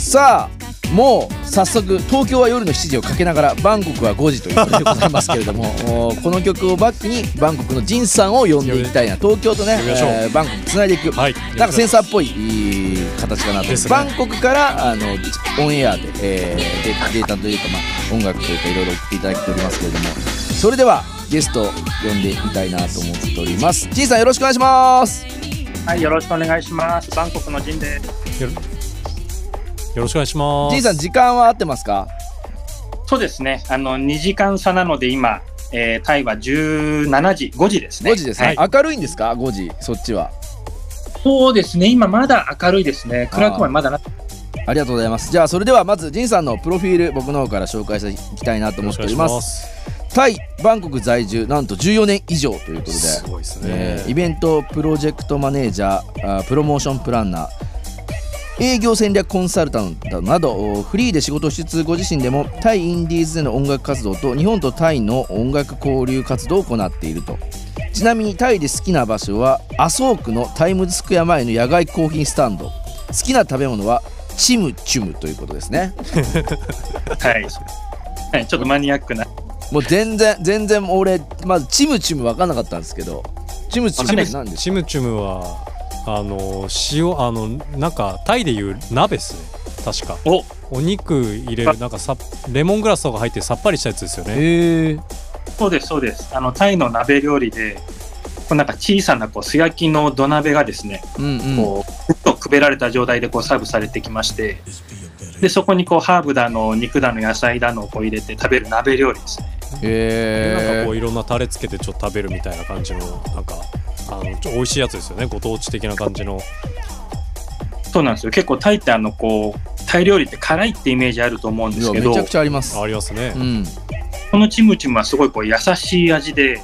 さあもう早速東京は夜の7時をかけながらバンコクは5時ということでございますけれども おこの曲をバックにバンコクのジンさんを呼んでいきたいな東京とねえーバンコクつないでいく、はいなんかセンサーっぽいいい形かなと、ね。バンコクからあのオンエアで、えーデータデータというか、まあ、音楽というかいろいろ送っていただいておりますけれどもそれではゲストを呼んでみたいなと思っております。ジンさんよろしくお願いします。はい、よろしくお願いします。バンコクのジンです。よろしくお願いします。ジンさん時間は合ってますか？そうですね。あの2時間差なので今、えータイは17時、5時ですね。5時ですね、はい明るいんですか？5時そっちはそうですね。今まだ明るいですね。暗くはまだな。ありがとうございますじゃあそれではまずジンさんのプロフィール僕の方から紹介していきたいなと思っておりますす。タイバンコク在住なんと14年以上ということすでごいですね。えーイベントプロジェクトマネージャーあープロモーションプランナー営業戦略コンサルタントなどおフリーで仕事をしつつご自身でもタイインディーズでの音楽活動と日本とタイの音楽交流活動を行っていると。ちなみにタイで好きな場所は麻生区のタイムズスクエア前の野外コーヒースタンド。好きな食べ物はチムチュムということですね。はい。はい、ちょっとマニアックな。もう全然全然俺まずチムチュム分かんなかったんですけど。チムチュム何ですか？チムチュムはあの塩あのなんかタイでいう鍋ですね。確か。お、お肉入れるなんかさレモングラスとか入ってさっぱりしたやつですよね。へえそうです、そうです。あのタイの鍋料理で、こうなんか小さなこう素焼きの土鍋がですね、うんうんこうとくべられた状態でこうサーブされてきまして、でそこにこうハーブだの肉だの野菜だのをこう入れて食べる鍋料理ですね。でなんかへこういろんなタレつけてちょっと食べるみたいな感じのなんかあのちょ美味しいやつですよね。ご当地的な感じの。そうなんですよ。結構タイってあのこうタイ料理って辛いってイメージあると思うんえですけどめちゃく、ちゃありますありますねう。んこのチムチムはすごいこう優しい味で、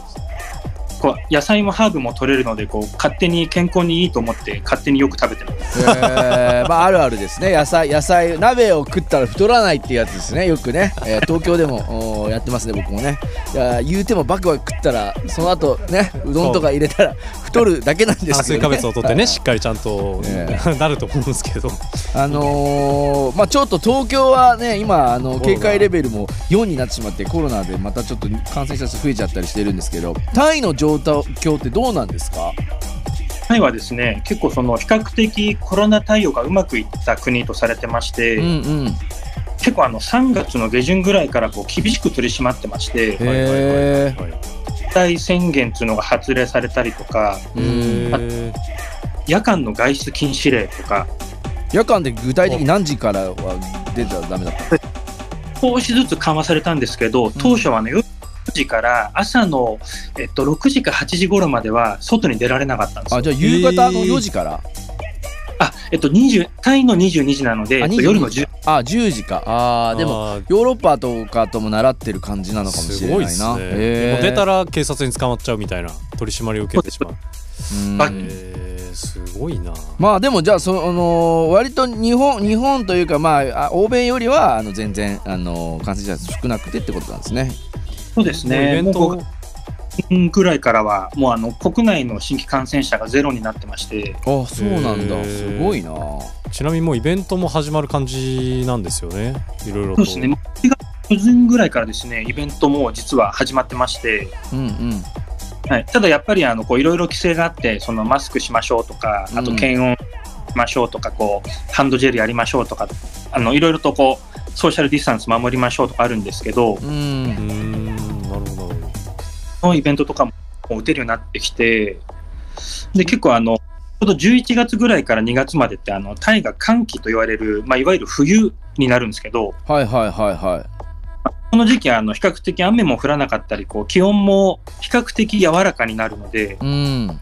こう野菜もハーブも取れるのでこう勝手に健康にいいと思って勝手によく食べてます。えーまああるあるですね。野菜野菜鍋を食ったら太らないっていうやつですね。よくね、えー東京でもやってますね僕もね。いや言うてもバクバク食ったらその後ねうどんとか入れたら太るだけなんですけど、ね、炭水化物を取ってねしっかりちゃんとえなると思うんですけど。あのーまあちょっと東京はね今あの警戒レベルも4になってしまってコロナでまたちょっと感染者数増えちゃったりしてるんですけどタイの状況ってどうなんですか？タイはですね結構その比較的コロナ対応がうまくいった国とされてまして、うんうん。結構あの3月の下旬ぐらいからこう厳しく取り締まってまして、宣言っていうのが発令されたりとか、夜間の外出禁止令とか、夜間で具体的に何時からは出たらダメだった少しずつ緩和されたんですけど、当初はね、夜9時から朝の、えっと、6時か8時頃までは外に出られなかったんですよ。あじゃあ夕方の4時から、あ、えっと、20タイの22時なので、あえっと夜の10あ10時か。あーでもヨーロッパとかとも習ってる感じなのかもしすれないな。ごいね。出たら警察に捕まっちゃうみたいな取り締まりを受けてしまう。うん。あえー、すごいな。まあでもじゃあその割と日本日本というかまああ欧米よりはあの全然あの感染者数少なくてってことなんですね。そうですもうイベね、ントもう5月ぐらいからは、もうあの国内の新規感染者がゼロになってまして、あそうなんだ。すごいな。ちなみにもうイベントも始まる感じなんですよね。いろいろと。そうですね、もう4月初旬ぐらいからですね、イベントも実は始まってまして、うんうん。はい、ただやっぱりあのこういろいろ規制があって、そのマスクしましょうとか、あとうん検温しましょうとか、こうハンドジェルやりましょうとか、あのいろいろとこうソーシャルディスタンス守りましょうとかあるんですけど、うんのイベントとかも打てるようになってきて、で結構あの、ちょうど11月ぐらいから2月までって、あのタイが寒気と言われる、まあ、いわゆる冬になるんですけど、はいはいはいはい。この時期はあの比較的雨も降らなかったり、こう気温も比較的柔らかになるので、うん。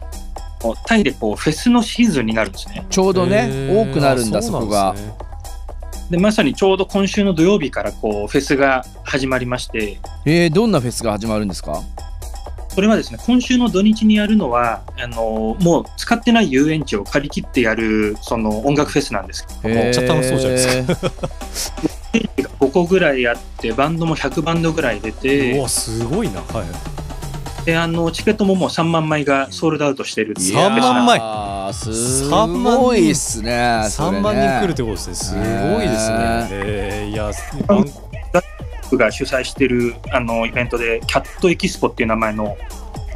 こうタイでこうフェスのシーズンになるんですね。ちょうどね多くなるんだあそこが。でまさにちょうど今週の土曜日からこうフェスが始まりまして、えー、どんなフェスが始まるんですか？それはですね今週の土日にやるのはあのもう使ってない遊園地を借り切ってやるその音楽フェスなんですけども、めっちゃ楽しそうじゃないですか。ステージが5個ぐらいあってバンドも100バンドぐらい出うてわ、すごいな。はい。であのチケットももう3万枚がソールドアウトしてるっていう。3万枚あすごいっすねそれ3ね万人来るってことですね。すごいですね。えー、いや僕が主催してるあのイベントでキャットエキスポっていう名前の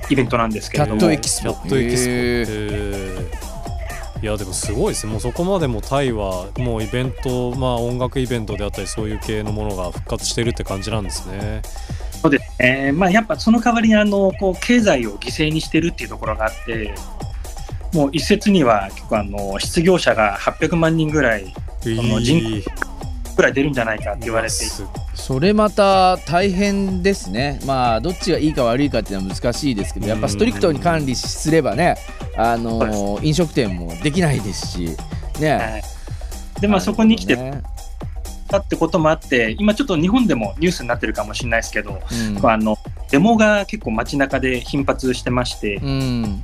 イベントなんですけれども。ットエキスポ。キャットエキスポいやでもすごいです。ねもうそこまでもタイはもうイベントまあ音楽イベントであったりそういう系のものが復活してるって感じなんですね。そうですね、まあ、やっぱその代わりにあのこう経済を犠牲にしてるっていうところがあってもう一説には結構あの失業者が800万人ぐらいの人いいぐらい出るんじゃないかって言われていて。すそれまた大変ですね。まあどっちがいいか悪いかっていうのは難しいですけどやっぱストリクトに管理すればねあの飲食店もできないですしね。はい。でまあそこに来てね。たってこともあって今ちょっと日本でもニュースになってるかもしれないですけど、うん。あのデモが結構街中で頻発してまして、うん。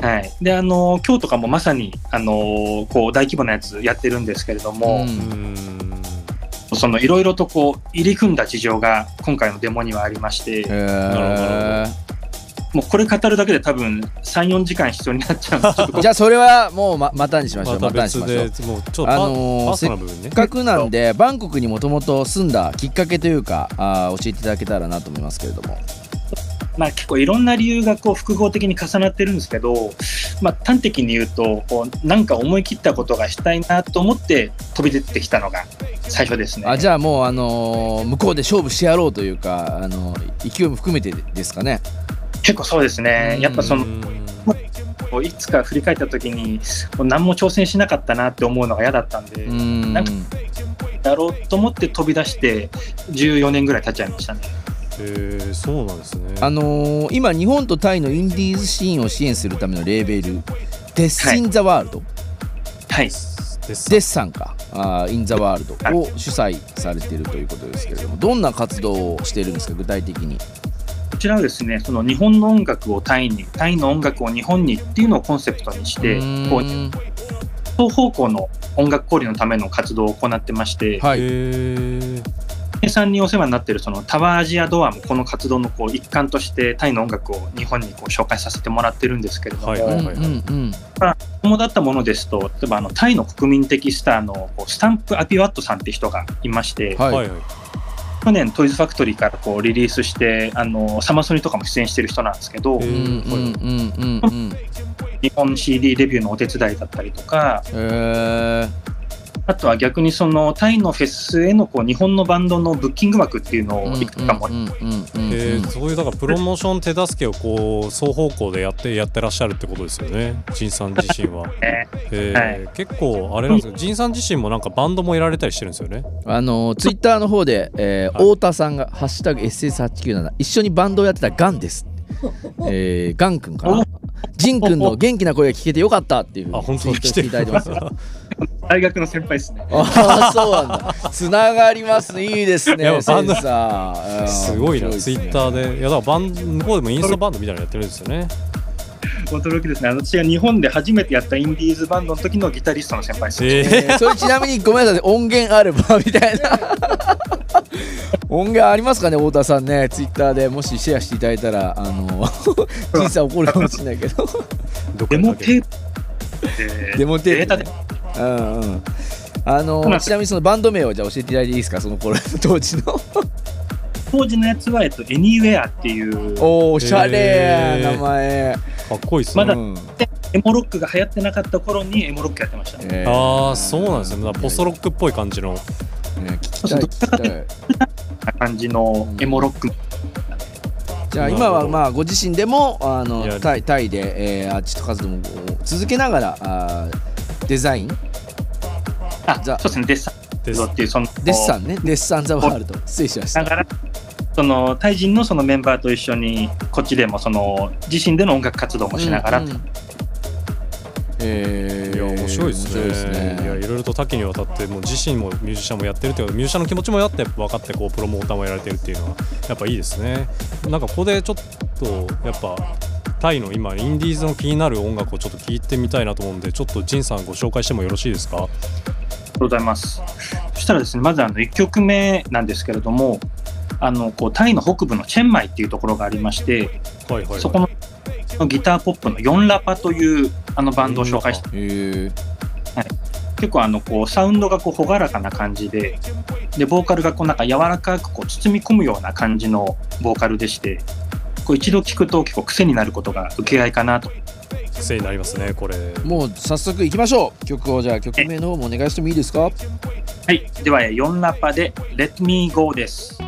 はい、であの今日とかもまさにあのこう大規模なやつやってるんですけれども、うんそのいろいろとこう入り組んだ事情が今回のデモにはありまして、へー。もうこれ語るだけで多分3、4時間必要になっちゃう じゃあそれはもうままたにしましょう。またまたにし別ましょう。でもうちょっとパ,、あのせっかくなんでバンコクにもともと住んだきっかけというかあー教えていただけたらなと思いますけれども。まあ、結構いろんな理由がこう複合的に重なってるんですけど、まあ、端的に言うとこうなんか思い切ったことがしたいなと思って飛び出てきたのが最初ですね。あじゃあもう、あのー向こうで勝負してやろうというか、あのー勢いも含めてですかね。結構そうですね。やっぱそうのいつか振り返った時にこう何も挑戦しなかったなって思うのが嫌だったんで、うんなんかやろうと思って飛び出して14年ぐらい経っちゃいましたね。えー、そうなんですねあのー今日本とタイのインディーズシーンを支援するためのレーベルデッス・イン・ザ・ワールド、はい。ですデッサンか。あーイン・ザ・ワールドを主催されているということですけれどもどんな活動をしているんですか具体的に？こちらはですね、その日本の音楽をタイに、タイの音楽を日本にっていうのをコンセプトにして、こううん。双方向の音楽交流のための活動を行ってまして、はい、さんにお世話になっているそのタワーアジアドアもこの活動のこう一環としてタイの音楽を日本にこう紹介させてもらってるんですけれども、はいはいうんうん。うん主だったものですと、例えばあのタイの国民的スターのこうスタンプ・アピワットさんって人がいまして、はい。去年トイズファクトリーからこうリリースしてあのサマソニとかも出演してる人なんですけど、日本 CD デビューのお手伝いだったりとかへーあとは逆にそのタイのフェスへのこう日本のバンドのブッキング枠っていうのをいくつかもそういうだからプロモーション手助けをこう双方向でやってやってらっしゃるってことですよね。仁さん自身は、ね えーは結構あれなんですよ。仁さん自身もなんかバンドもやられたりしてるんですよね。あのツイッターの方で、えーはい。太田さんが「ハッシュタグ #SS897」一緒にバンドをやってたガンです。えー、ガンくんかな。ジンくんの元気な声が聞けてよかったっていうふうあに本当に来てるツイートしていただいてますよ。大学の先輩ですね。ああそうなんだ。つながりますね。いいですね。セバンドンサー。うんすごいなツイッターでいやだからバン向こうでもインスタバンドみたいなのやってるんですよね驚きですね。あの私が日本で初めてやったインディーズバンドの時のギタリストの先輩です。ええーそれちなみにごめんなさい音源あればみたいな。音源ありますかね太田さんね。ツイッターで。もしシェアしていただいたらあの 人生怒るかもしれないけど。どこデモテープで。デモテープ、データね、うんうん。あのちなみにそのバンド名をじゃあ教えていただいていいですか？その頃 当時の。当時のやつは、えっと、Anywhere っていう。おおしゃれ名前、かっこいいっすね、まだうんエモロックが流行ってなかった頃にエモロックやってました。えー。ああそうなんですね。だからポストロックっぽい感じの。ね聞きたい聞きたい。な感じのエモロック。じゃあ今はまあご自身でもあのタイタイで、えーアーティスト活動も続けながらあーデザイン？あ、そうですね、デッサンっていう、その、デッサンね。デッサンザワールド。失礼しましたその、タイ人のそのメンバーと一緒に、こっちでもその、自身での音楽活動もしながら、うんうんえー。いや面白いですね。面白いですいやいろいろと多岐にわたってもう自身もミュージシャンもやってるっていうかミュージシャンの気持ちもやって分かってこうプロモーターもやられてるっていうのはやっぱいいですね。なんかここでちょっとやっぱタイの今インディーズの気になる音楽をちょっと聞いてみたいなと思うんでちょっとジンさんご紹介してもよろしいですか？ありがとうございます。そしたらですね、まずあの1曲目なんですけれども、あのこうタイの北部のチェンマイっていうところがありまして、はいはいはい。そこのギターポップの4ラパというあのバンドを紹介して、へえ。結構あのこうサウンドがこう朗らかな感じで、でボーカルがこうなんか柔らかくこう包み込むような感じのボーカルでして、こう一度聞くと結構癖になることが受け合いかなと。癖になりますねこれ。もう早速いきましょう。曲をじゃあ曲名の方もお願いしてもいいですか？はい、では4ラパで Let Me Go です。